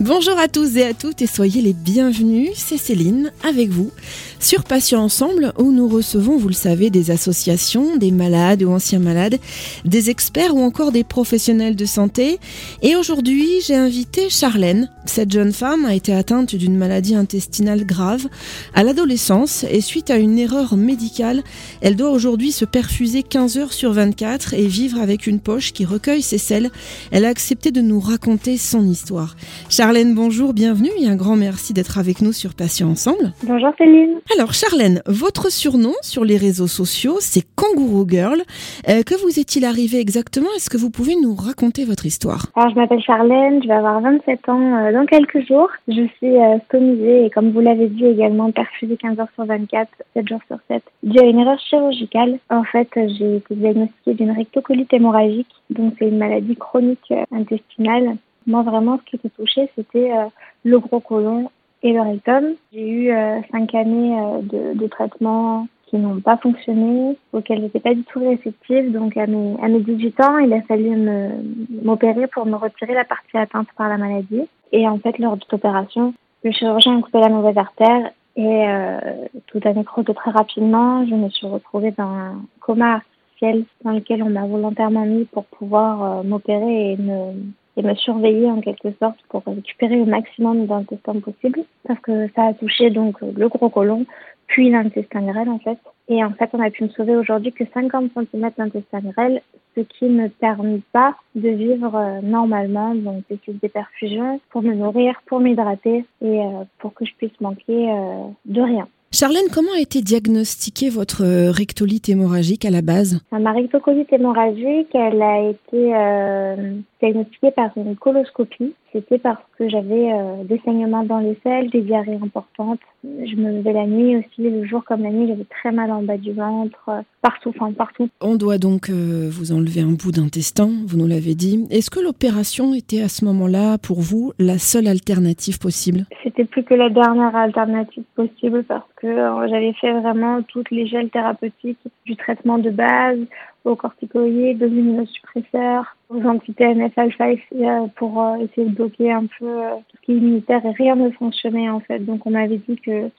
Bonjour à tous et à toutes et soyez les bienvenus, c'est Céline avec vous sur Patients Ensemble où nous recevons, vous le savez, des associations, des malades ou anciens malades, des experts ou encore des professionnels de santé. Et aujourd'hui, j'ai invité Charlène. Cette jeune femme a été atteinte d'une maladie intestinale grave à l'adolescence et suite à une erreur médicale, elle doit aujourd'hui se perfuser 15 heures sur 24 et vivre avec une poche qui recueille ses selles. Elle a accepté de nous raconter son histoire. Bonjour, bienvenue et un grand merci d'être avec nous sur Patients Ensemble. Bonjour Céline. Alors Charlène, votre surnom sur les réseaux sociaux, c'est Kangourou Girl. Euh, que vous est-il arrivé exactement? Est-ce que vous pouvez nous raconter votre histoire? Alors je m'appelle Charlène, je vais avoir 27 ans euh, dans quelques jours. Je suis euh, stomisée et comme vous l'avez dit également perfusée 15 heures sur 24, 7 jours sur 7. Dû à une erreur chirurgicale, en fait j'ai été diagnostiquée d'une rectocolite hémorragique, donc c'est une maladie chronique euh, intestinale moi, vraiment, ce qui était touché, c'était euh, le gros côlon et le rectum. J'ai eu euh, cinq années euh, de, de traitement qui n'ont pas fonctionné, auxquels j'étais pas du tout réceptive. Donc, à mes, à mes 18 ans, il a fallu me, m'opérer pour me retirer la partie atteinte par la maladie. Et en fait, lors de cette opération, le chirurgien a coupé la mauvaise artère et euh, tout a nécrosé très rapidement. Je me suis retrouvée dans un coma artificiel dans lequel on m'a volontairement mis pour pouvoir m'opérer et me et me surveiller en quelque sorte pour récupérer le maximum d'intestin possible parce que ça a touché donc le gros côlon puis l'intestin grêle en fait. Et en fait, on a pu me sauver aujourd'hui que 50 cm d'intestin grêle, ce qui ne permet pas de vivre euh, normalement. Donc, c'est des perfusions pour me nourrir, pour m'hydrater et euh, pour que je puisse manquer euh, de rien. Charlène, comment a été diagnostiquée votre rectolite hémorragique à la base? Ma rectocolite hémorragique, elle a été euh, diagnostiquée par une coloscopie. C'était parce que j'avais euh, des saignements dans les selles, des diarrhées importantes. Je me levais la nuit aussi, le jour comme la nuit, j'avais très mal en bas du ventre, euh, partout, enfin partout. On doit donc euh, vous enlever un bout d'intestin, vous nous l'avez dit. Est-ce que l'opération était à ce moment-là, pour vous, la seule alternative possible? C'était plus que la dernière alternative possible parce que euh, j'avais fait vraiment toutes les gels thérapeutiques, du traitement de base, aux corticoïdes, aux immunosuppresseurs, aux anti-TNF-alpha euh, pour euh, essayer de bloquer un peu tout ce qui est immunitaire et rien ne fonctionnait en fait. Donc on m'avait dit que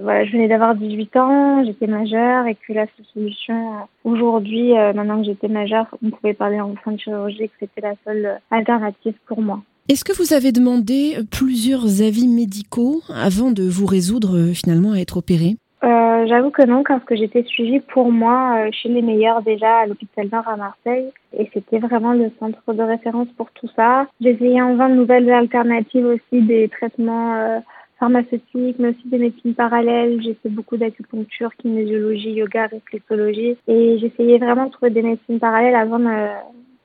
voilà, je venais d'avoir 18 ans, j'étais majeure et que la seule solution aujourd'hui, maintenant que j'étais majeure, on pouvait parler en fin de chirurgie, que c'était la seule alternative pour moi. Est-ce que vous avez demandé plusieurs avis médicaux avant de vous résoudre euh, finalement à être opéré? Euh, J'avoue que non, parce que j'étais suivie pour moi euh, chez les meilleurs déjà à l'hôpital Nord à Marseille. Et c'était vraiment le centre de référence pour tout ça. Essayé en vain de nouvelles alternatives aussi, des traitements euh, pharmaceutiques, mais aussi des médecines parallèles. J'ai fait beaucoup d'acupuncture, kinésiologie, yoga, réflexologie. Et j'essayais vraiment de trouver des médecines parallèles avant, de-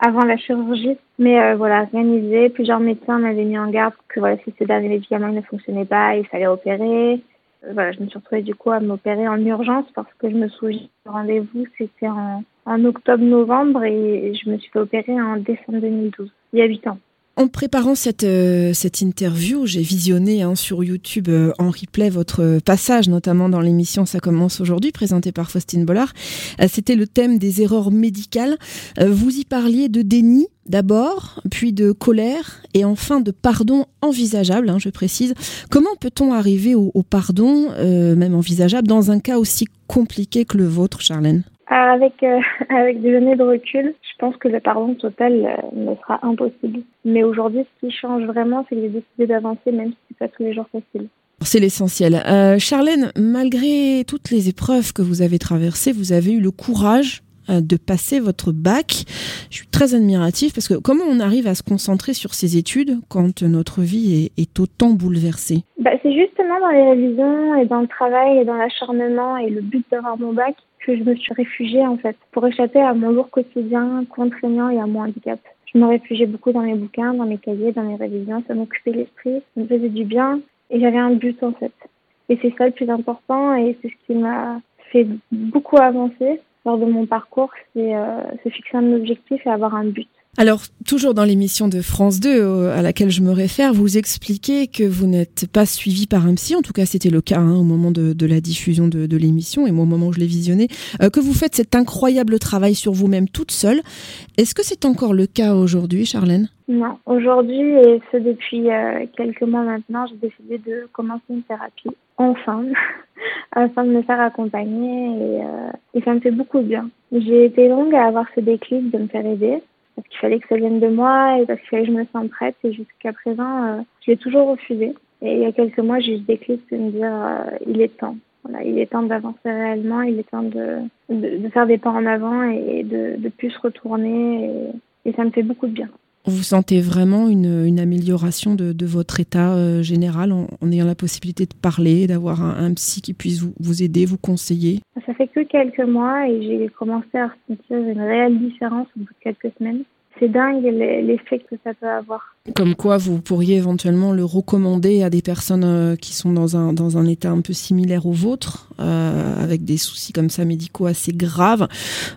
avant la chirurgie. Mais euh, voilà, rien. Plusieurs médecins m'avaient mis en garde que voilà, si ces derniers médicaments ne fonctionnaient pas, il fallait opérer. Euh, Voilà, je me suis retrouvée du coup à m'opérer en urgence parce que je me souviens du rendez-vous, c'était en, en octobre-novembre et je me suis fait opérer en décembre 2012, il y a 8 ans. En préparant cette, euh, cette interview, j'ai visionné hein, sur YouTube euh, en replay votre passage, notamment dans l'émission Ça commence aujourd'hui, présentée par Faustine Bollard. Euh, C'était le thème des erreurs médicales. Euh, vous y parliez de déni d'abord, puis de colère et enfin de pardon envisageable, hein, je précise. Comment peut-on arriver au, au pardon, même envisageable, dans un cas aussi compliqué que le vôtre, Charlène? Avec, euh, avec des années de recul, je pense que le pardon total euh, ne sera impossible. Mais aujourd'hui, ce qui change vraiment, c'est que j'ai décidé d'avancer, même si c'est pas tous les jours facile. C'est l'essentiel. Euh, Charlène, malgré toutes les épreuves que vous avez traversées, vous avez eu le courage de passer votre bac. Je suis très admirative parce que comment on arrive à se concentrer sur ses études quand notre vie est, est autant bouleversée? Bah, c'est justement dans les révisions et dans le travail et dans l'acharnement et le but d'avoir mon bac que je me suis réfugiée en fait, pour échapper à mon lourd quotidien contraignant et à mon handicap. Je me réfugiais beaucoup dans mes bouquins, dans mes cahiers, dans mes révisions, ça m'occupait l'esprit, ça me faisait du bien et j'avais un but en fait. Et c'est ça le plus important et c'est ce qui m'a fait beaucoup avancer lors de mon parcours, c'est euh, se fixer un objectif et avoir un but. Alors, toujours dans l'émission de France 2 euh, à laquelle je me réfère, vous expliquez que vous n'êtes pas suivi par un psy, en tout cas c'était le cas hein, au moment de, la diffusion de, l'émission et moi au moment où je l'ai visionné, euh, que vous faites cet incroyable travail sur vous-même toute seule. Est-ce que c'est encore le cas aujourd'hui, Charlène? Non, aujourd'hui et ce depuis euh, quelques mois maintenant, j'ai décidé de commencer une thérapie, enfin, afin de me faire accompagner et, et ça me fait beaucoup de bien. J'ai été longue à avoir ce déclic de me faire aider parce qu'il fallait que ça vienne de moi et parce qu'il fallait que je me sente prête. Et jusqu'à présent, euh, je l'ai toujours refusé. Et il y a quelques mois, j'ai eu ce déclic de me dire euh, il est temps. Il est temps d'avancer réellement, il est temps de, faire des pas en avant et de, plus se retourner. Et, ça me fait beaucoup de bien. Vous sentez vraiment une, amélioration de, votre état euh, général? En, ayant la possibilité de parler, d'avoir un, un, psy qui puisse vous, aider, vous conseiller? Ça fait que quelques mois et j'ai commencé à ressentir une réelle différence au bout de quelques semaines c'est dingue l'effet que ça peut avoir. Comme quoi, vous pourriez éventuellement le recommander à des personnes euh, qui sont dans un, dans un état un peu similaire au vôtre, euh, avec des soucis comme ça médicaux assez graves.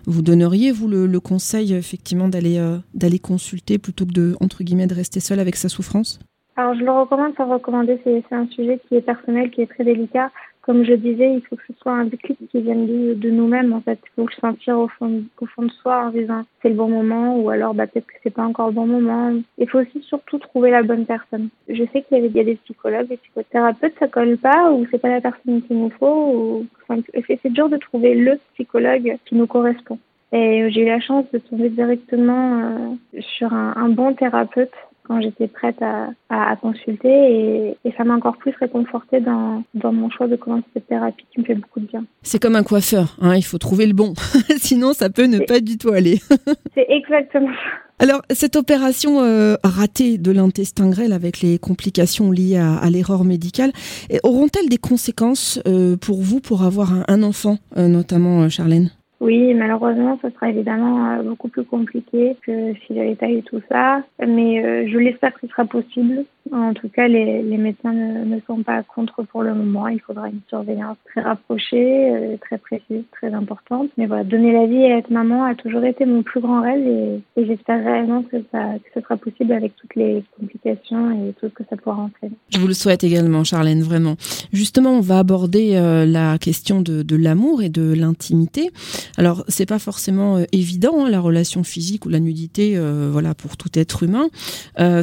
Vous donneriez, vous, le, conseil, effectivement, d'aller euh, d'aller consulter plutôt que de, entre guillemets, de rester seul avec sa souffrance? Alors je le recommande sans recommander, c'est un sujet qui est personnel, qui est très délicat comme je disais, il faut que ce soit un déclic qui vienne de, nous-mêmes. En fait, il faut le sentir au fond, au fond de soi en disant c'est le bon moment ou alors bah, peut-être que c'est pas encore le bon moment. Il faut aussi surtout trouver la bonne personne. Je sais qu'il y, a des psychologues, des psychothérapeutes, ça colle pas ou c'est pas la personne qu'il nous faut. Ou... Enfin, c'est dur de trouver le psychologue qui nous correspond. Et j'ai eu la chance de tomber directement euh, sur un bon thérapeute quand j'étais prête à, à, consulter et, et ça m'a encore plus réconfortée dans, dans mon choix de commencer cette thérapie qui me fait beaucoup de bien. C'est comme un coiffeur, hein, il faut trouver le bon, sinon ça peut ne pas du tout aller. C'est exactement ça. Alors, cette opération euh, ratée de l'intestin grêle avec les complications liées à, à l'erreur médicale, auront-elles des conséquences euh, pour vous pour avoir un, un enfant, euh, notamment Charlène? Oui, malheureusement, ce sera évidemment euh, beaucoup plus compliqué que si j'avais pas eu tout ça. Mais euh, je l'espère que ce sera possible. En tout cas, les, médecins ne, sont pas contre pour le moment. Il faudra une surveillance très rapprochée, euh, très précise, très importante. Mais voilà, donner la vie et être maman a toujours été mon plus grand rêve et, j'espère réellement que, ça, que ce sera possible avec toutes les complications et tout ce que ça pourra entraîner. Je vous le souhaite également, Charlène, vraiment. Justement, on va aborder euh, la question de, l'amour et de l'intimité. Alors, c'est pas forcément euh, évident, hein, la relation physique ou la nudité, voilà, pour tout être humain,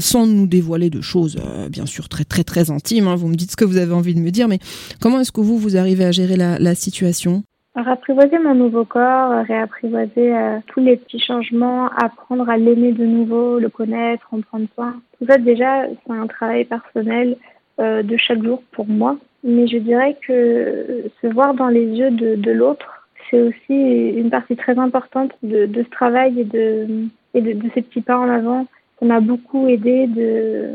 sans nous dévoiler de choses euh, bien sûr très très très intime. Hein. Vous me dites ce que vous avez envie de me dire, mais comment est-ce que vous, vous arrivez à gérer la, situation? Réapprivoiser mon nouveau corps, réapprivoiser euh, tous les petits changements, apprendre à l'aimer de nouveau, le connaître, en prendre soin. Tout ça déjà, c'est un travail personnel euh, de chaque jour pour moi. Mais je dirais que se voir dans les yeux de, de l'autre, c'est aussi une partie très importante de, de ce travail et de, et de, de ces petits pas en avant. Ça m'a beaucoup aidé de,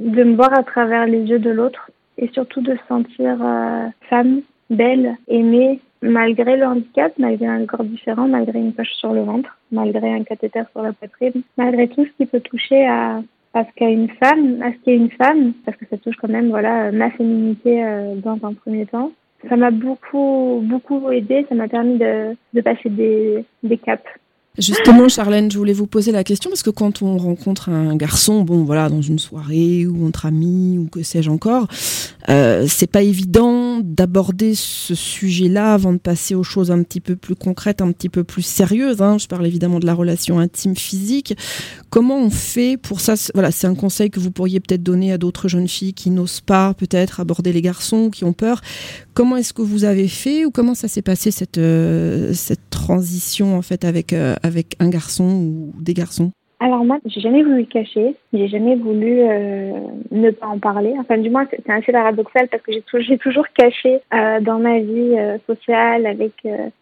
de me voir à travers les yeux de l'autre et surtout de se sentir euh, femme, belle, aimée, malgré le handicap, malgré un corps différent, malgré une poche sur le ventre, malgré un cathéter sur la poitrine, malgré tout ce qui peut toucher à, à ce qu'est une femme, à ce qu'est une femme, parce que ça touche quand même voilà ma féminité euh, dans un premier temps. Ça m'a beaucoup beaucoup aidé, ça m'a permis de, de passer des, des caps Justement, Charlène, je voulais vous poser la question parce que quand on rencontre un garçon, bon, voilà, dans une soirée ou entre amis ou que sais-je encore, euh, c'est pas évident d'aborder ce sujet-là avant de passer aux choses un petit peu plus concrètes, un petit peu plus sérieuses. Hein. Je parle évidemment de la relation intime physique. Comment on fait pour ça? Voilà, c'est un conseil que vous pourriez peut-être donner à d'autres jeunes filles qui n'osent pas peut-être aborder les garçons, qui ont peur. Comment est-ce que vous avez fait ou comment ça s'est passé cette euh, cette transition en fait avec euh, avec un garçon ou des garçons alors moi, j'ai jamais voulu le cacher, j'ai jamais voulu euh, ne pas en parler. Enfin, du moins, c'est assez paradoxal parce que j'ai toujours caché euh, dans ma vie euh, sociale avec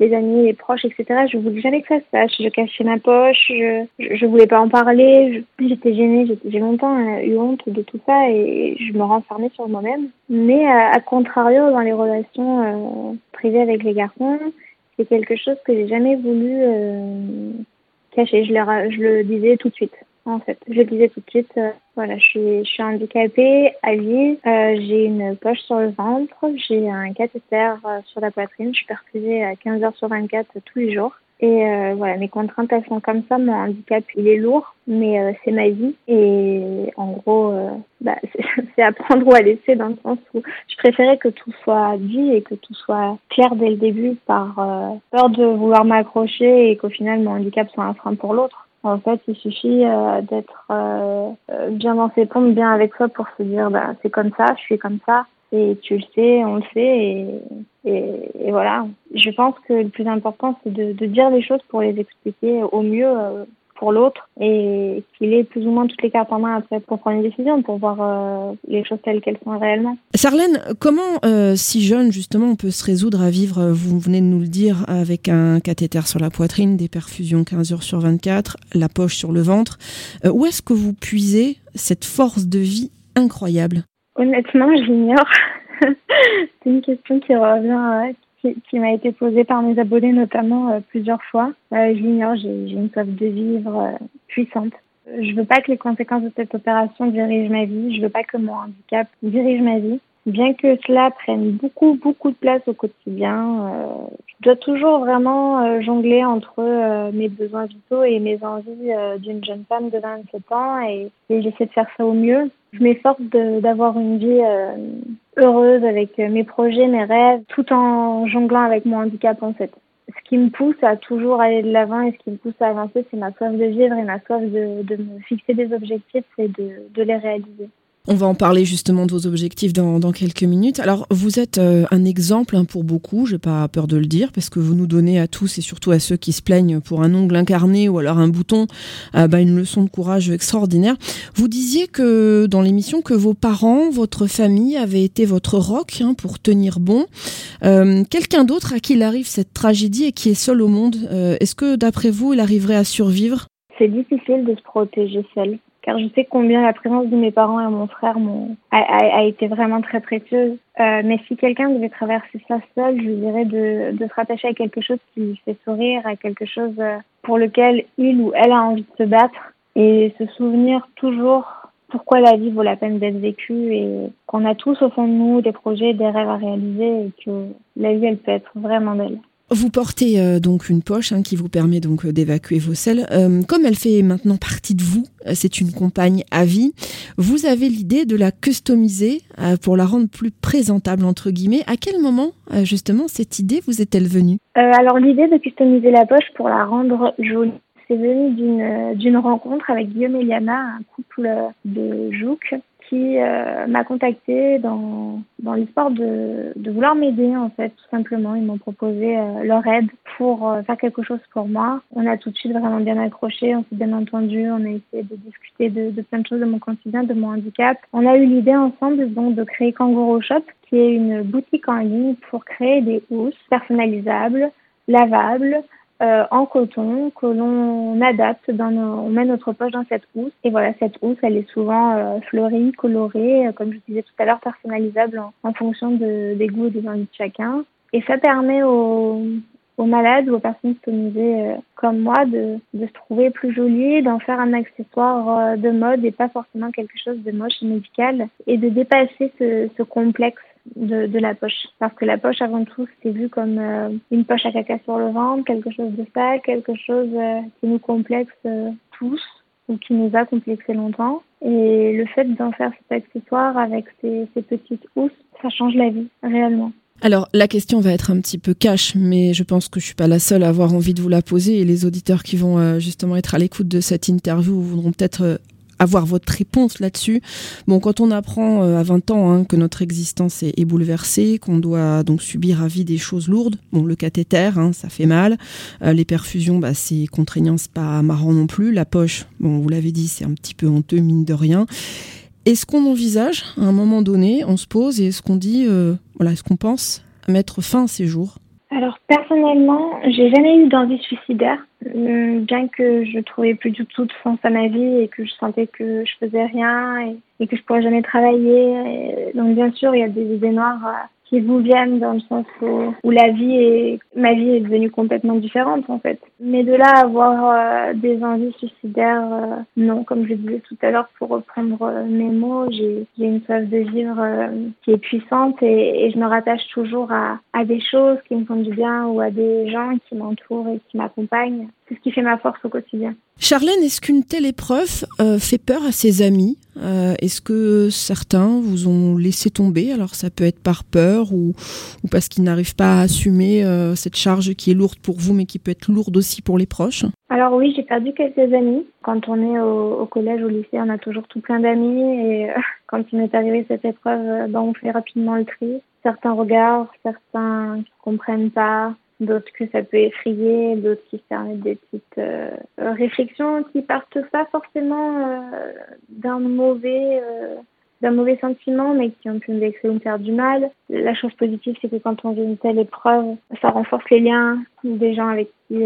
les amis, les proches, etc. Je voulais jamais que ça se sache. Je cachais ma poche, je, je, voulais pas en parler. J'étais gênée, j'ai longtemps eu honte de tout ça et je me renfermais sur moi-même. Mais à contrario, dans les relations privées avec les garçons, c'est quelque chose que j'ai jamais voulu. Je le, je le disais tout de suite. En fait, je le disais tout de suite. Euh, voilà, je suis, je handicapée à vie. Euh, j'ai une poche sur le ventre. J'ai un cathéter euh, sur la poitrine. Je suis perfusée à 15 heures sur 24 tous les jours. Et euh, voilà, mes contraintes, elles sont comme ça. Mon handicap, il est lourd, mais euh, c'est ma vie. Et en gros, euh, bah, c'est à prendre ou à laisser dans le sens où je préférais que tout soit dit et que tout soit clair dès le début par peur de vouloir m'accrocher et qu'au final, mon handicap soit un frein pour l'autre. En fait, il suffit d'être bien dans ses pompes, bien avec soi pour se dire, bah, c'est comme ça, je suis comme ça et tu le sais, on le sait, et, et, et, voilà. Je pense que le plus important, c'est de, de, dire les choses pour les expliquer au mieux euh, pour l'autre et qu'il ait plus ou moins toutes les cartes en main après pour prendre une décision, pour voir euh, les choses telles qu'elles sont réellement. Sarlène, comment, euh, si jeune, justement, on peut se résoudre à vivre, vous venez de nous le dire, avec un cathéter sur la poitrine, des perfusions 15 heures sur 24, la poche sur le ventre Où est-ce que vous puisez cette force de vie incroyable? Honnêtement, j'ignore. c'est une question qui revient, qui, qui m'a été posée par mes abonnés notamment euh, plusieurs fois. Euh, j'ignore, j'ai une soif de vivre euh, puissante. Je veux pas que les conséquences de cette opération dirigent ma vie. Je veux pas que mon handicap dirige ma vie. Bien que cela prenne beaucoup, beaucoup de place au quotidien, je dois toujours vraiment jongler entre mes besoins vitaux et mes envies d'une jeune femme de 27 ans et j'essaie de faire ça au mieux je m'efforce d'avoir une vie euh, heureuse avec mes projets, mes rêves, tout en jonglant avec mon handicap en fait. Ce qui me pousse à toujours aller de l'avant et ce qui me pousse à avancer, c'est ma soif de vivre et ma soif de, me fixer des objectifs et de les réaliser. On va en parler justement de vos objectifs dans, quelques minutes. Alors, vous êtes euh, un exemple hein, pour beaucoup, j'ai pas peur de le dire, parce que vous nous donnez à tous et surtout à ceux qui se plaignent pour un ongle incarné ou alors un bouton, euh, bah, une leçon de courage extraordinaire. Vous disiez que dans l'émission que vos parents, votre famille avaient été votre rock hein, pour tenir bon. Euh, quelqu'un d'autre à qui il arrive cette tragédie et qui est seul au monde, est-ce que d'après vous, il arriverait à survivre? C'est difficile de se protéger seul car je sais combien la présence de mes parents et mon frère a, a, a, été vraiment très précieuse. Euh, mais si quelqu'un devait traverser ça seul, je dirais de, de se rattacher à quelque chose qui lui fait sourire, à quelque chose euh, pour lequel il ou elle a envie de se battre et se souvenir toujours pourquoi la vie vaut la peine d'être vécue et qu'on a tous au fond de nous des projets, des rêves à réaliser et que la vie, elle peut être vraiment belle. Vous portez euh, donc une poche hein, qui vous permet donc euh, d'évacuer vos selles. Euh, comme elle fait maintenant partie de vous, c'est une compagne à vie. Vous avez l'idée de la customiser pour la rendre plus présentable entre guillemets. À quel moment justement cette idée vous est-elle venue? Alors l'idée de customiser la poche pour la rendre jolie, c'est venu d'une d'une rencontre avec Guillaume et Liana, un couple de jouques qui euh, m'a contacté dans, dans l'espoir de, de vouloir m'aider en fait tout simplement. Ils m'ont proposé euh, leur aide pour euh, faire quelque chose pour moi. On a tout de suite vraiment bien accroché, on s'est bien entendu, on a essayé de discuter de, de, plein de choses de mon quotidien, de mon handicap. On a eu l'idée ensemble donc de créer Kangaroo Shop qui est une boutique en ligne pour créer des housses personnalisables, lavables, euh, en coton que l'on adapte, dans nos, on met notre poche dans cette housse. Et voilà, cette housse, elle est souvent euh, fleurie, colorée, euh, comme je disais tout à l'heure, personnalisable en, fonction de, des goûts et des envies de chacun. Et ça permet aux, aux malades ou aux personnes stomisées comme moi de, de se trouver plus jolies, d'en faire un accessoire de mode et pas forcément quelque chose de moche et médical, et de dépasser ce, ce complexe de, la poche. Parce que la poche, avant tout, c'est vu comme euh, une poche à caca sur le ventre, quelque chose de sale, quelque chose euh, qui nous complexe euh, tous ou qui nous a complexé longtemps. Et le fait d'en faire cet accessoire avec ces, ces petites housses, ça change la vie, réellement. Alors, la question va être un petit peu cash, mais je pense que je suis pas la seule à avoir envie de vous la poser et les auditeurs qui vont justement être à l'écoute de cette interview voudront peut-être avoir votre réponse là-dessus. Bon, quand on apprend euh, à 20 ans hein, que notre existence est, bouleversée, qu'on doit donc subir à vie des choses lourdes, bon, le cathéter, hein, ça fait mal. Euh, les perfusions, bah, c'est contraignant, c'est pas marrant non plus. La poche, bon, vous l'avez dit, c'est un petit peu honteux, mine de rien. Est-ce qu'on envisage, à un moment donné, on se pose et est-ce qu'on dit, euh, voilà, est-ce qu'on pense mettre fin à ces jours? Alors personnellement, j'ai jamais eu d'envie suicidaire, euh, bien que je trouvais plus du tout de sens à ma vie et que je sentais que je faisais rien et, que je pourrais jamais travailler. donc bien sûr, il y a des idées noires euh, qui vous viennent dans le sens où, où, la vie est, ma vie est devenue complètement différente en fait. Mais de là avoir euh, des envies suicidaires, euh, non, comme je disais tout à l'heure pour reprendre euh, mes mots, j'ai une soif de vivre qui est puissante et, et, je me rattache toujours à, à des choses qui me font du bien ou à des gens qui m'entourent et qui m'accompagnent. C'est ce qui fait ma force au quotidien. Charlène, est-ce qu'une telle épreuve euh, fait peur à ses amis? Euh, Est-ce que certains vous ont laissé tomber? Alors ça peut être par peur ou, ou parce qu'ils n'arrivent pas à assumer euh, cette charge qui est lourde pour vous mais qui peut être lourde aussi pour les proches? Alors oui, j'ai perdu quelques amis. Quand on est au, au, collège, au lycée, on a toujours tout plein d'amis et quand il m'est arrivé cette épreuve, ben, on fait rapidement le tri. Certains regardent, certains ne comprennent pas, d'autres que ça peut effrayer, d'autres qui permettent des petites euh, réflexions qui partent pas forcément euh, d'un mauvais euh, d'un mauvais sentiment, mais qui ont pu me vexer ou me faire du mal. La chose positive, c'est que quand on vit une telle épreuve, ça renforce les liens des gens avec qui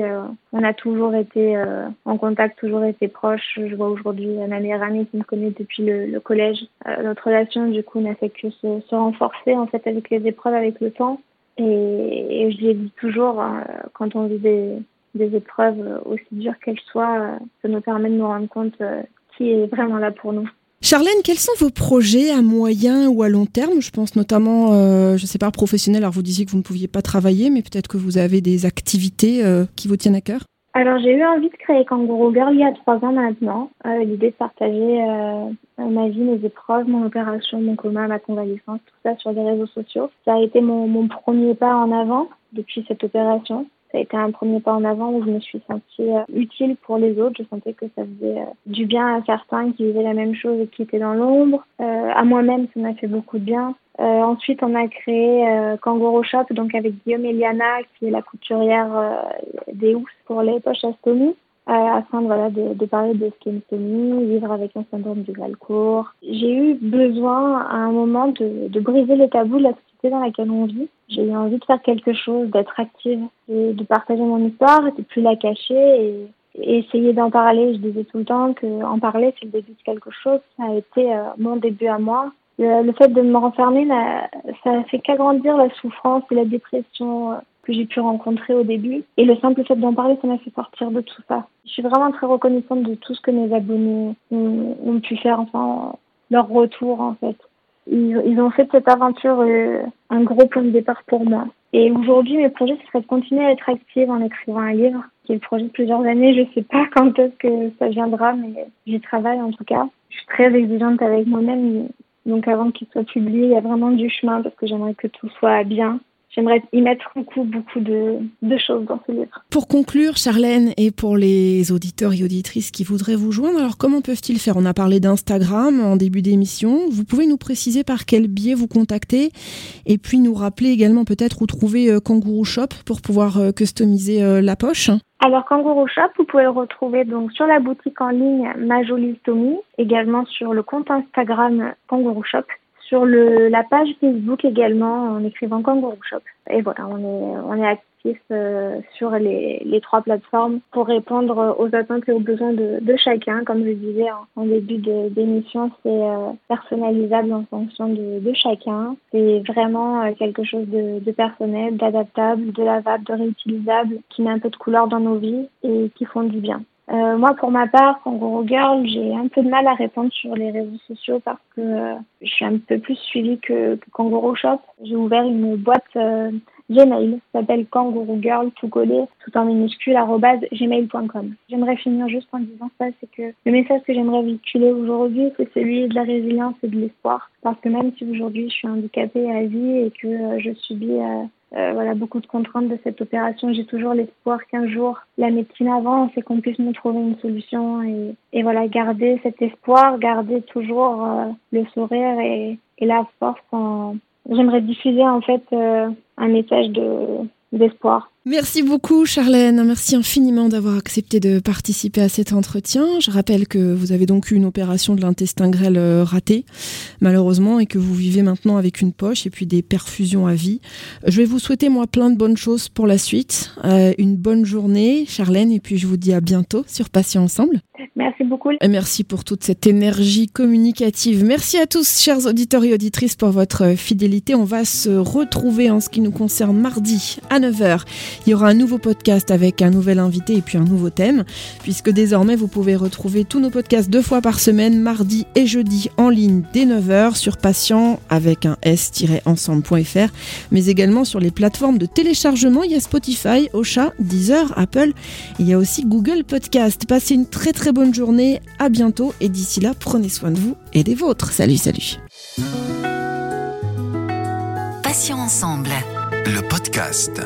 on a toujours été en contact, toujours été proches. Je vois aujourd'hui ma meilleure amie qui me connaît depuis le, le collège. notre relation, du coup, n'a fait que se, se renforcer en fait avec les épreuves, avec le temps. Et, je l'ai dit toujours, hein, quand on vit des, des épreuves, aussi dures qu'elles soient, ça nous permet de nous rendre compte euh, qui est vraiment là pour nous. Charlène, quels sont vos projets à moyen ou à long terme? Je pense notamment, euh, je ne sais pas, professionnel. Alors vous disiez que vous ne pouviez pas travailler, mais peut-être que vous avez des activités euh, qui vous tiennent à cœur alors j'ai eu envie de créer Kangourou Girl il y a trois ans maintenant. Euh, L'idée de partager euh, ma vie, mes épreuves, mon opération, mon coma, ma convalescence, tout ça sur les réseaux sociaux. Ça a été mon, mon premier pas en avant depuis cette opération. Ça a été un premier pas en avant où je me suis sentie euh, utile pour les autres. Je sentais que ça faisait euh, du bien à certains qui vivaient la même chose et qui étaient dans l'ombre. Euh, à moi-même, ça m'a fait beaucoup de bien. Euh, ensuite, on a créé euh, Kangourou Shop, donc avec Guillaume Eliana, qui est la couturière des housses pour les poches à afin de, de, de parler de stomie, vivre avec un syndrome du Valcourt. J'ai eu besoin à un moment de, de briser les tabous de la dans laquelle on vit. J'ai eu envie de faire quelque chose, d'être active, de, de partager mon histoire, et de plus la cacher et, et essayer d'en parler. Je disais tout le temps qu'en parler, c'est le début de quelque chose. Ça a été euh, mon début à moi le, fait de me renfermer, ça a fait qu'agrandir la souffrance et la dépression euh, que j'ai pu rencontrer au début. Et le simple fait d'en parler, ça m'a fait sortir de tout ça. Je suis vraiment très reconnaissante de tout ce que mes abonnés ont, ont pu faire, enfin, leur retour en fait. Ils, ont fait de cette aventure euh, un gros point de départ pour moi. Et aujourd'hui, mes projets, ce serait de continuer à être active en écrivant un livre, qui est le projet de plusieurs années. Je sais pas quand est-ce que ça viendra, mais j'y travaille en tout cas. Je suis très exigeante avec moi-même donc avant qu'il soit publié, il y a vraiment du chemin parce que j'aimerais que tout soit bien. J'aimerais y mettre beaucoup, beaucoup de, de, choses dans ce livre. Pour conclure, Charlène, et pour les auditeurs et auditrices qui voudraient vous joindre, alors comment peuvent-ils faire? On a parlé d'Instagram en début d'émission. Vous pouvez nous préciser par quel biais vous contacter et puis nous rappeler également peut-être où trouver euh, Kangourou Shop pour pouvoir euh, customiser euh, la poche alors Kangourou Shop, vous pouvez le retrouver donc sur la boutique en ligne Ma Jolie Tommy, également sur le compte Instagram Kangourou Shop, sur le, la page Facebook également en écrivant Kangourou Shop. Et voilà, on est, on est actif euh, sur les, les, trois plateformes pour répondre aux attentes et aux besoins de, de chacun. Comme je disais en, en début d'émission, c'est euh, personnalisable en fonction de, de chacun. C'est vraiment euh, quelque chose de, de personnel, d'adaptable, de lavable, de réutilisable, qui met un peu de couleur dans nos vies et qui font du bien. Euh, moi, pour ma part, Kangourou Girl, j'ai un peu de mal à répondre sur les réseaux sociaux parce que euh, je suis un peu plus suivie que, que Kangourou Shop. J'ai ouvert une boîte euh, Gmail, ça s'appelle Kangourou Girl, tout collé, tout en minuscule, gmail.com. J'aimerais finir juste en disant ça, c'est que le message que j'aimerais véhiculer aujourd'hui, c'est celui de la résilience et de l'espoir. Parce que même si aujourd'hui je suis handicapée à vie et que euh, je subis euh, voilà, beaucoup de contraintes de cette opération. J'ai toujours l'espoir qu'un jour la médecine avance et qu'on puisse nous trouver une solution et, et voilà, garder cet espoir, garder toujours euh, le sourire et, et la force. En... J'aimerais diffuser en fait euh, un message de d'espoir Merci beaucoup Charlène, merci infiniment d'avoir accepté de participer à cet entretien. Je rappelle que vous avez donc eu une opération de l'intestin grêle euh, ratée, malheureusement, et que vous vivez maintenant avec une poche et puis des perfusions à vie. Je vais vous souhaiter moi plein de bonnes choses pour la suite. Euh, une bonne journée Charlène, et puis je vous dis à bientôt sur Patient Ensemble. Merci beaucoup. Et merci pour toute cette énergie communicative. Merci à tous, chers auditeurs et auditrices, pour votre fidélité. On va se retrouver en ce qui nous concerne mardi à 9h. Il y aura un nouveau podcast avec un nouvel invité et puis un nouveau thème, puisque désormais vous pouvez retrouver tous nos podcasts deux fois par semaine, mardi et jeudi en ligne dès 9h sur patient avec un s-ensemble.fr, mais également sur les plateformes de téléchargement. Il y a Spotify, Ocha, Deezer, Apple. Il y a aussi Google Podcast. Passez une très très bonne journée. À bientôt et d'ici là, prenez soin de vous et des vôtres. Salut, salut. Patient ensemble. Le podcast.